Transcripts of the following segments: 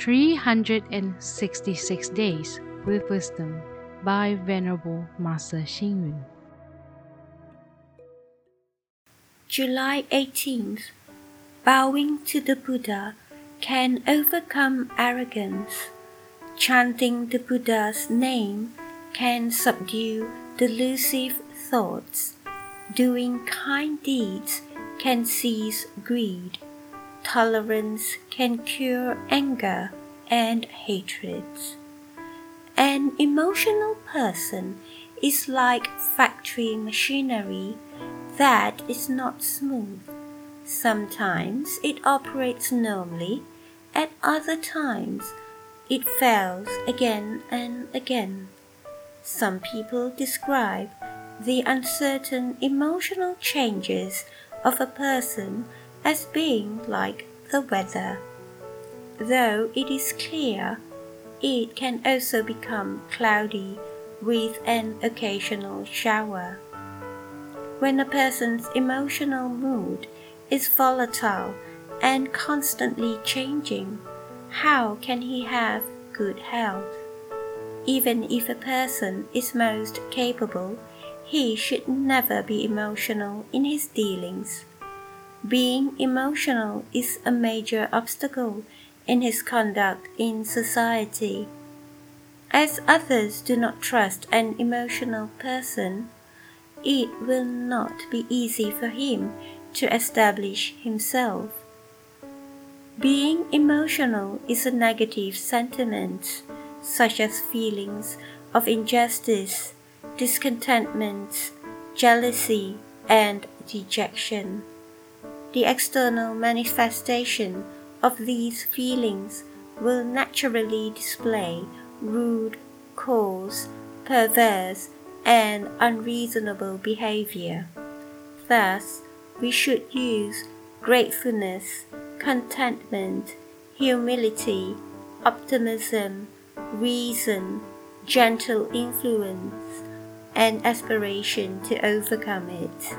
366 Days with Wisdom by Venerable Master Xing Yun. July 18th. Bowing to the Buddha can overcome arrogance. Chanting the Buddha's name can subdue delusive thoughts. Doing kind deeds can cease greed. Tolerance can cure anger and hatreds. An emotional person is like factory machinery that is not smooth. Sometimes it operates normally, at other times it fails again and again. Some people describe the uncertain emotional changes of a person as being like the weather. Though it is clear, it can also become cloudy with an occasional shower. When a person's emotional mood is volatile and constantly changing, how can he have good health? Even if a person is most capable, he should never be emotional in his dealings. Being emotional is a major obstacle in his conduct in society. As others do not trust an emotional person, it will not be easy for him to establish himself. Being emotional is a negative sentiment, such as feelings of injustice, discontentment, jealousy, and dejection. The external manifestation of these feelings will naturally display rude, coarse, perverse, and unreasonable behavior. Thus, we should use gratefulness, contentment, humility, optimism, reason, gentle influence, and aspiration to overcome it.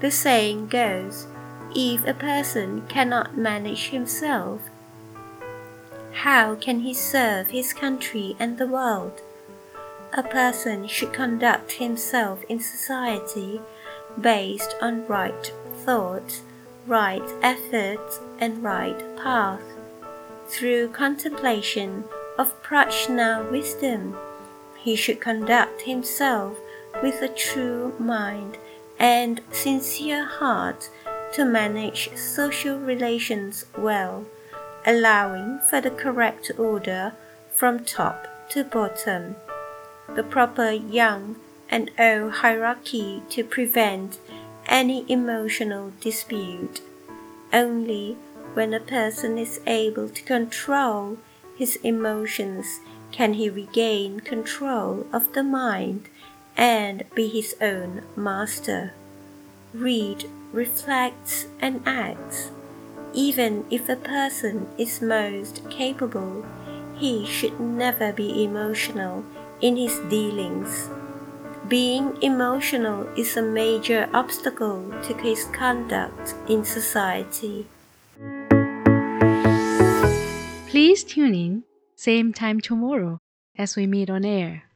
The saying goes if a person cannot manage himself, how can he serve his country and the world? A person should conduct himself in society based on right thoughts, right efforts, and right path. Through contemplation of prajna wisdom, he should conduct himself with a true mind and sincere heart to manage social relations well, allowing for the correct order from top to bottom, the proper young and old hierarchy to prevent any emotional dispute. Only when a person is able to control his emotions can he regain control of the mind and be his own master. Read, reflects, and acts. Even if a person is most capable, he should never be emotional in his dealings. Being emotional is a major obstacle to his conduct in society. Please tune in, same time tomorrow as we meet on air.